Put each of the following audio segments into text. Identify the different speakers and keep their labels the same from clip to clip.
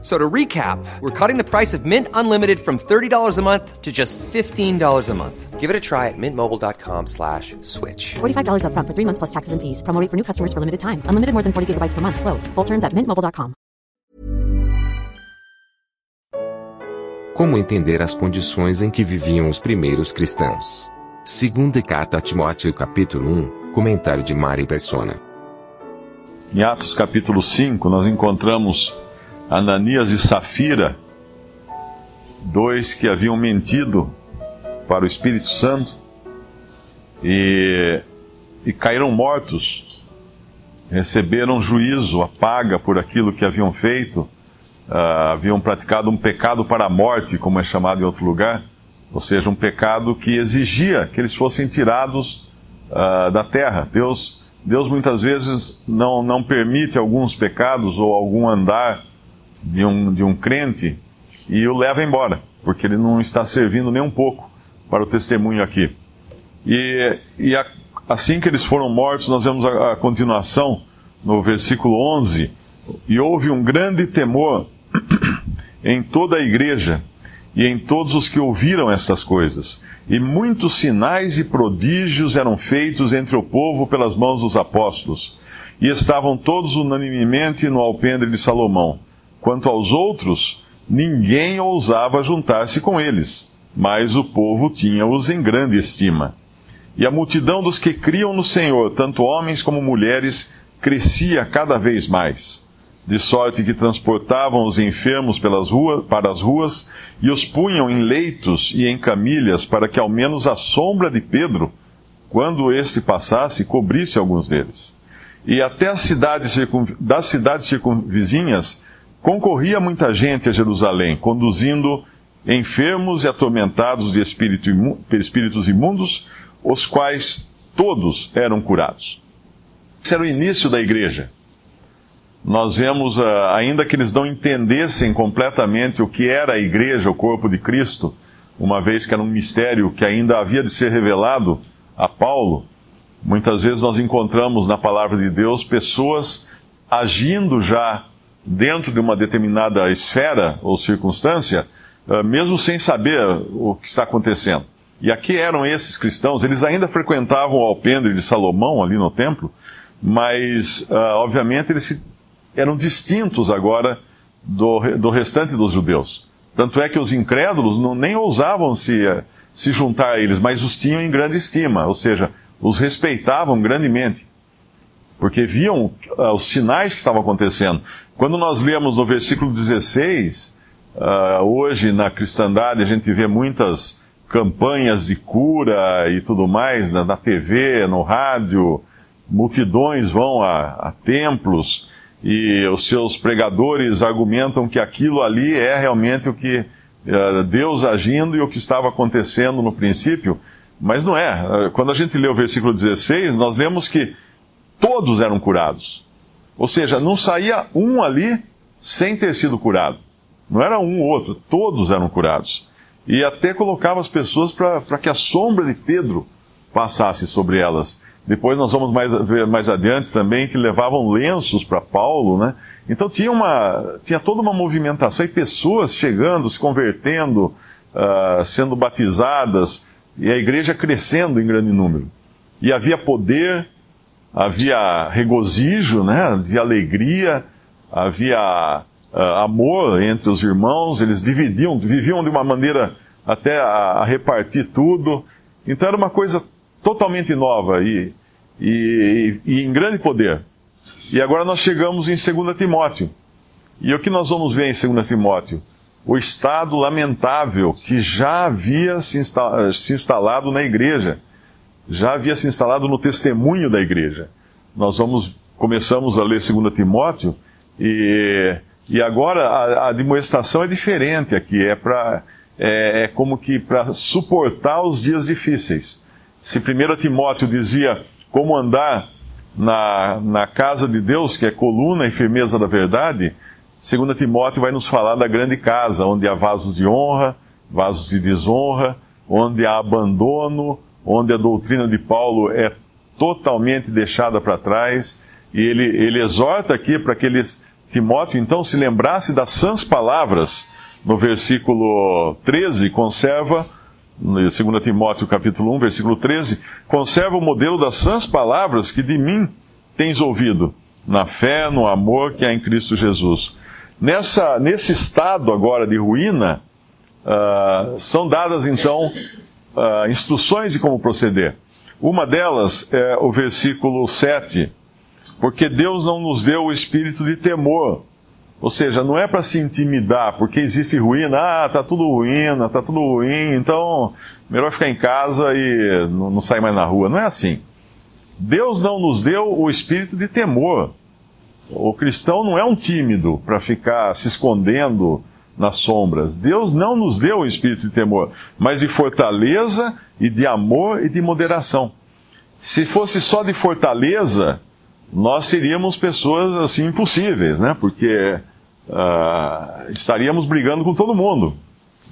Speaker 1: So to recap, we're cutting the price of Mint Unlimited from $30 a month to just $15 a month.
Speaker 2: Give it a try at mintmobile.com slash switch.
Speaker 3: $45 upfront for three months plus taxes and fees. Promo rate for new customers for limited time. Unlimited more than 40 gigabytes per month. Slows. Full terms at mintmobile.com.
Speaker 4: Como entender as condições em que viviam os primeiros cristãos? Segunda carta a Timóteo capítulo 1, comentário de Mari Persona.
Speaker 5: Em Atos capítulo 5, nós encontramos Ananias e Safira, dois que haviam mentido para o Espírito Santo e, e caíram mortos, receberam juízo, a paga por aquilo que haviam feito, ah, haviam praticado um pecado para a morte, como é chamado em outro lugar, ou seja, um pecado que exigia que eles fossem tirados ah, da terra. Deus, Deus muitas vezes não, não permite alguns pecados ou algum andar de um, de um crente e o leva embora, porque ele não está servindo nem um pouco para o testemunho aqui. E, e a, assim que eles foram mortos, nós vemos a, a continuação no versículo 11: E houve um grande temor em toda a igreja e em todos os que ouviram estas coisas. E muitos sinais e prodígios eram feitos entre o povo pelas mãos dos apóstolos. E estavam todos unanimemente no alpendre de Salomão. Quanto aos outros, ninguém ousava juntar-se com eles, mas o povo tinha-os em grande estima. E a multidão dos que criam no Senhor, tanto homens como mulheres, crescia cada vez mais, de sorte que transportavam os enfermos pelas ruas, para as ruas e os punham em leitos e em camilhas, para que ao menos a sombra de Pedro, quando este passasse, cobrisse alguns deles. E até as cidades, das cidades circunvizinhas concorria muita gente a Jerusalém, conduzindo enfermos e atormentados de espírito imu... espíritos imundos, os quais todos eram curados. Esse era o início da igreja. Nós vemos, ah, ainda que eles não entendessem completamente o que era a igreja, o corpo de Cristo, uma vez que era um mistério que ainda havia de ser revelado a Paulo, muitas vezes nós encontramos na palavra de Deus pessoas agindo já dentro de uma determinada esfera ou circunstância, ah, mesmo sem saber o que está acontecendo. E aqui eram esses cristãos, eles ainda frequentavam o alpendre de Salomão ali no templo, mas uh, obviamente eles eram distintos agora do, restante dos judeus. Tanto é que os incrédulos não, nem ousavam se, se juntar a eles, mas os tinham em grande estima, ou seja, os respeitavam grandemente, porque viam uh, os sinais que estavam acontecendo. Quando nós lemos no versículo 16, uh, hoje na cristandade a gente vê muitas campanhas de cura e tudo mais na, na TV, no rádio, multidões vão a, a templos e os seus pregadores argumentam que aquilo ali é realmente o que uh, Deus agindo e o que estava acontecendo no princípio, mas não é. Quando a gente lê o versículo 16, nós lemos que todos eram curados. Ou seja, não saía um ali sem ter sido curado. Não era um ou outro, todos eram curados e até colocava as pessoas para que a sombra de Pedro passasse sobre elas. Depois nós vamos mais, ver mais adiante também que levavam lenços para Paulo, né? Então tinha, uma, tinha toda uma movimentação e pessoas chegando, se convertendo, uh, sendo batizadas, e a igreja crescendo em grande número. E havia poder, havia regozijo, né? havia alegria, havia uh, amor entre os irmãos, eles dividiam, viviam de uma maneira até a, a, repartir tudo. Então era uma coisa totalmente nova e, e, e, e em grande poder. E agora nós chegamos em 2 Timóteo. E o que nós vamos ver em 2 Timóteo? O estado lamentável que já havia se, se instalado na igreja, já havia se instalado no testemunho da igreja. Nós vamos, começamos a ler 2 Timóteo e e agora a, a admoestação é diferente aqui, é, pra, é, é como que para suportar os dias difíceis. Se 1 Timóteo dizia como andar na, na casa de Deus, que é coluna e firmeza da verdade, 2 Timóteo vai nos falar da grande casa, onde há vasos de honra, vasos de desonra, onde há abandono, onde a doutrina de Paulo é totalmente deixada para trás. E ele, ele exorta aqui para que eles, Timóteo então se lembrasse das sãs palavras. No versículo 13, conserva 2 Timóteo capítulo 1, versículo 13, conserva o modelo das sãs palavras que de mim tens ouvido, na fé, no amor que há em Cristo Jesus. Nessa, nesse estado agora de ruína, uh, são dadas então uh, instruções de como proceder. Uma delas é o versículo 7, porque Deus não nos deu o espírito de temor, ou seja, não é para se intimidar, porque existe ruína, ah, tá tudo ruína, tá tudo ruim, então melhor ficar em casa e não, não sair mais na rua. Não é assim. Deus não nos deu o espírito de temor. O cristão não é um tímido para ficar se escondendo nas sombras. Deus não nos deu o espírito de temor, mas de fortaleza e de amor e de moderação. Se fosse só de fortaleza, nós seríamos pessoas assim impossíveis, né? Porque uh, estaríamos brigando com todo mundo,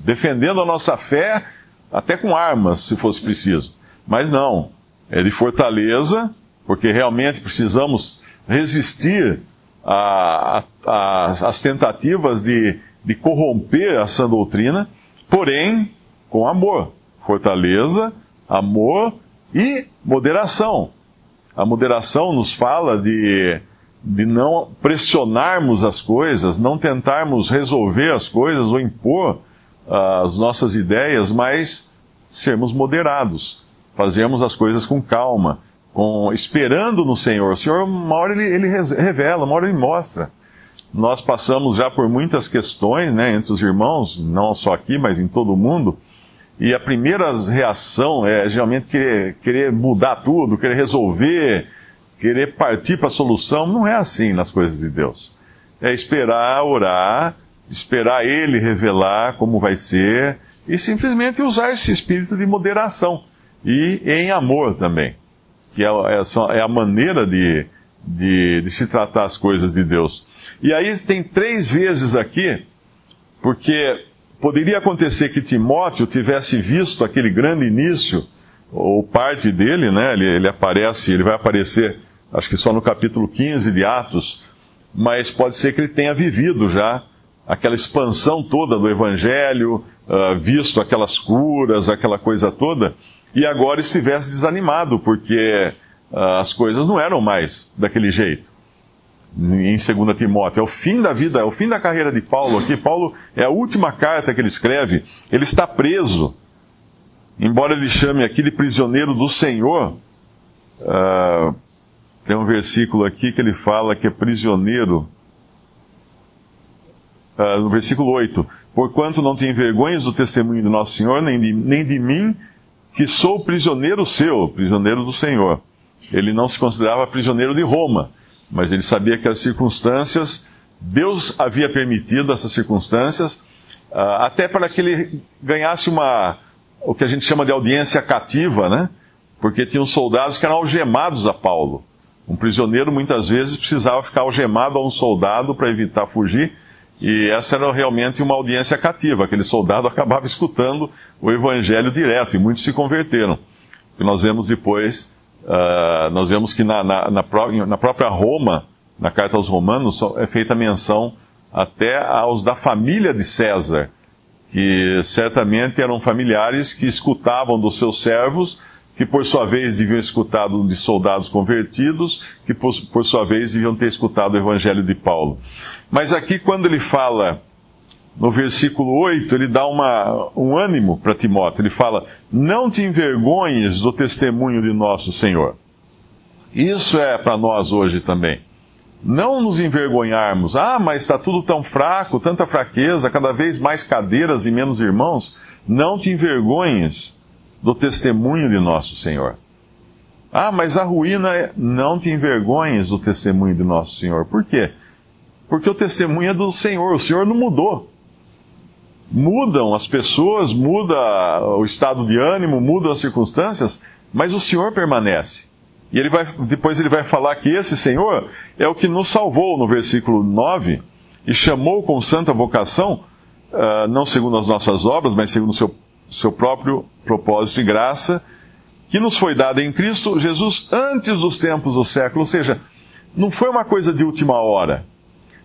Speaker 5: defendendo a nossa fé até com armas, se fosse preciso. Mas não, é de fortaleza, porque realmente precisamos resistir às tentativas de, de corromper a sã doutrina, porém com amor, fortaleza, amor e moderação. A moderação nos fala de, de não pressionarmos as coisas, não tentarmos resolver as coisas ou impor uh, as nossas ideias, mas sermos moderados, fazermos as coisas com calma, com, esperando no Senhor. O Senhor, uma hora ele, ele revela, uma hora ele mostra. Nós passamos já por muitas questões né, entre os irmãos, não só aqui, mas em todo o mundo e a primeira reação é geralmente querer, querer mudar tudo, querer resolver, querer partir para a solução. Não é assim nas coisas de Deus. É esperar, orar, esperar Ele revelar como vai ser e simplesmente usar esse espírito de moderação e em amor também, que é, é, é a maneira de, de, de se tratar as coisas de Deus. E aí tem três vezes aqui, porque Poderia acontecer que Timóteo tivesse visto aquele grande início, ou parte dele, né? Ele, ele aparece, ele vai aparecer, acho que só no capítulo 15 de Atos, mas pode ser que ele tenha vivido já aquela expansão toda do Evangelho, uh, visto aquelas curas, aquela coisa toda, e agora estivesse desanimado, porque uh, as coisas não eram mais daquele jeito em 2 Timóteo. É o fim da vida, é o fim da carreira de Paulo aqui. Paulo é a última carta que ele escreve. Ele está preso. Embora ele chame aqui de prisioneiro do Senhor, uh, tem um versículo aqui que ele fala que é prisioneiro. Uh, no versículo 8: Porquanto não tem vergonhas do testemunho do nosso Senhor, nem de, nem de mim, que sou prisioneiro seu, prisioneiro do Senhor. Ele não se considerava prisioneiro de Roma mas ele sabia que as circunstâncias, Deus havia permitido essas circunstâncias, uh, até para que ele ganhasse uma, o que a gente chama de audiência cativa, né? Porque tinham soldados que eram algemados a Paulo. Um prisioneiro muitas vezes precisava ficar algemado a um soldado para evitar fugir, e essa era realmente uma audiência cativa. Aquele soldado acabava escutando o evangelho direto, e muitos se converteram. E nós vemos depois Uh, nós vemos que na, na, na, na, própria Roma, na carta aos Romanos, é feita menção até aos da família de César, que certamente eram familiares que escutavam dos seus servos, que por sua vez deviam escutar de soldados convertidos, que por, por sua vez deviam ter escutado o evangelho de Paulo. Mas aqui, quando ele fala no versículo 8, ele dá uma, um ânimo para Timóteo. Ele fala: Não te envergonhes do testemunho de nosso Senhor. Isso é para nós hoje também. Não nos envergonharmos. Ah, mas está tudo tão fraco, tanta fraqueza, cada vez mais cadeiras e menos irmãos. Não te envergonhes do testemunho de nosso Senhor. Ah, mas a ruína é. Não te envergonhes do testemunho de nosso Senhor. Por quê? Porque o testemunho é do Senhor. O Senhor não mudou mudam as pessoas, muda o estado de ânimo, mudam as circunstâncias, mas o Senhor permanece. E ele vai, depois ele vai falar que esse Senhor é o que nos salvou no versículo 9 e chamou com santa vocação, uh, não segundo as nossas obras, mas segundo o seu, seu próprio propósito e graça, que nos foi dada em Cristo Jesus antes dos tempos do século. Ou seja, não foi uma coisa de última hora.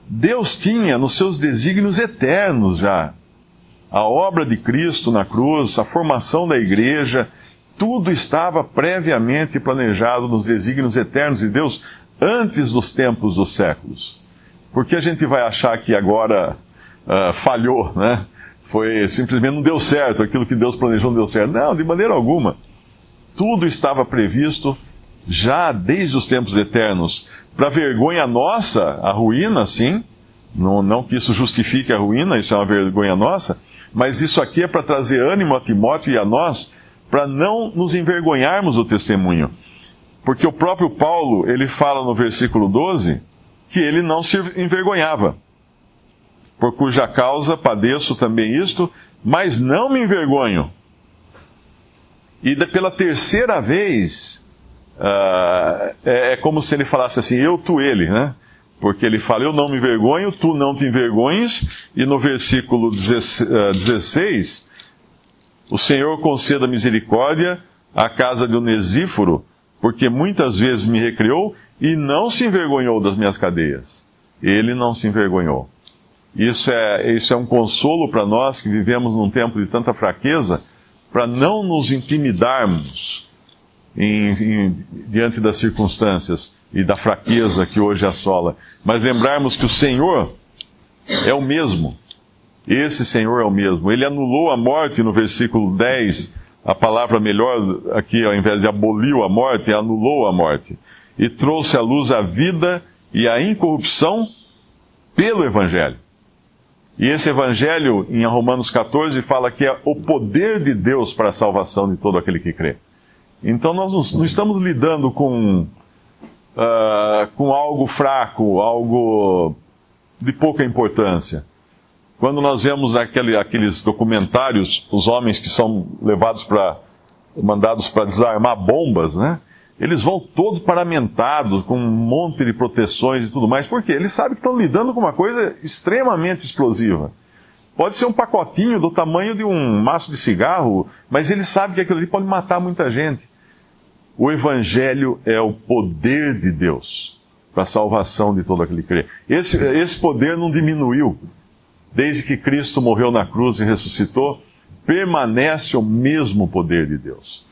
Speaker 5: Deus tinha nos seus desígnios eternos já a obra de Cristo na cruz, a formação da igreja, tudo estava previamente planejado nos desígnios eternos de Deus antes dos tempos dos séculos. Porque a gente vai achar que agora uh, falhou, né? Foi simplesmente não deu certo, aquilo que Deus planejou não deu certo. Não, de maneira alguma. Tudo estava previsto já desde os tempos eternos. Para vergonha nossa, a ruína, sim. Não, não que isso justifique a ruína, isso é uma vergonha nossa. Mas isso aqui é para trazer ânimo a Timóteo e a nós, para não nos envergonharmos do testemunho. Porque o próprio Paulo, ele fala no versículo 12, que ele não se envergonhava. Por cuja causa padeço também isto, mas não me envergonho. E pela terceira vez, uh, é, é, como se ele falasse assim, eu, tu, ele, né? Porque ele fala, eu não me envergonho, tu não te envergonhes, e no versículo 16, o Senhor conceda misericórdia à casa de Onesíforo, porque muitas vezes me recriou e não se envergonhou das minhas cadeias. Ele não se envergonhou. Isso é, isso é um consolo para nós que vivemos num tempo de tanta fraqueza, para não nos intimidarmos em, em, diante das circunstâncias e da fraqueza que hoje assola, mas lembrarmos que o Senhor é o mesmo esse Senhor é o mesmo. Ele anulou a morte no versículo 10. A palavra melhor aqui, ao invés de aboliu a morte, anulou a morte. E trouxe à luz a vida e a incorrupção pelo Evangelho. E esse Evangelho, em Romanos 14, fala que é o poder de Deus para a salvação de todo aquele que crê. Então nós não estamos lidando com, uh, com algo fraco, algo de pouca importância. Quando nós vemos aquele, aqueles documentários, os homens que são levados para, mandados para desarmar bombas, né? Eles vão todos paramentados, com um monte de proteções e tudo mais, porque eles sabem que estão lidando com uma coisa extremamente explosiva. Pode ser um pacotinho do tamanho de um maço de cigarro, mas eles sabem que aquilo ali pode matar muita gente. O Evangelho é o poder de Deus para a salvação de todo aquele que crê. Esse, esse poder não diminuiu desde que Cristo morreu na cruz e ressuscitou, permanece o mesmo poder de Deus.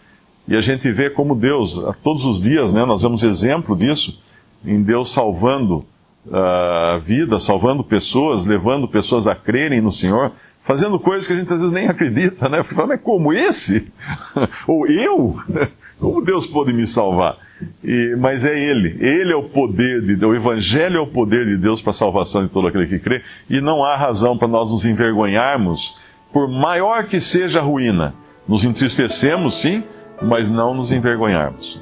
Speaker 5: E a gente vê como Deus, todos os dias, né, nós vemos exemplo disso, em Deus salvando a uh, vida, salvando pessoas, levando pessoas a crerem no Senhor, fazendo coisas que a gente às vezes nem acredita, né? Fala, mas como esse? Ou eu? Como Deus pode me salvar? E, mas é Ele. Ele é o poder de Deus. O Evangelho é o poder de Deus para a salvação de todo aquele que crê. E não há razão para nós nos envergonharmos, por maior que seja a ruína. Nos entristecemos, sim, mas não nos envergonharmos.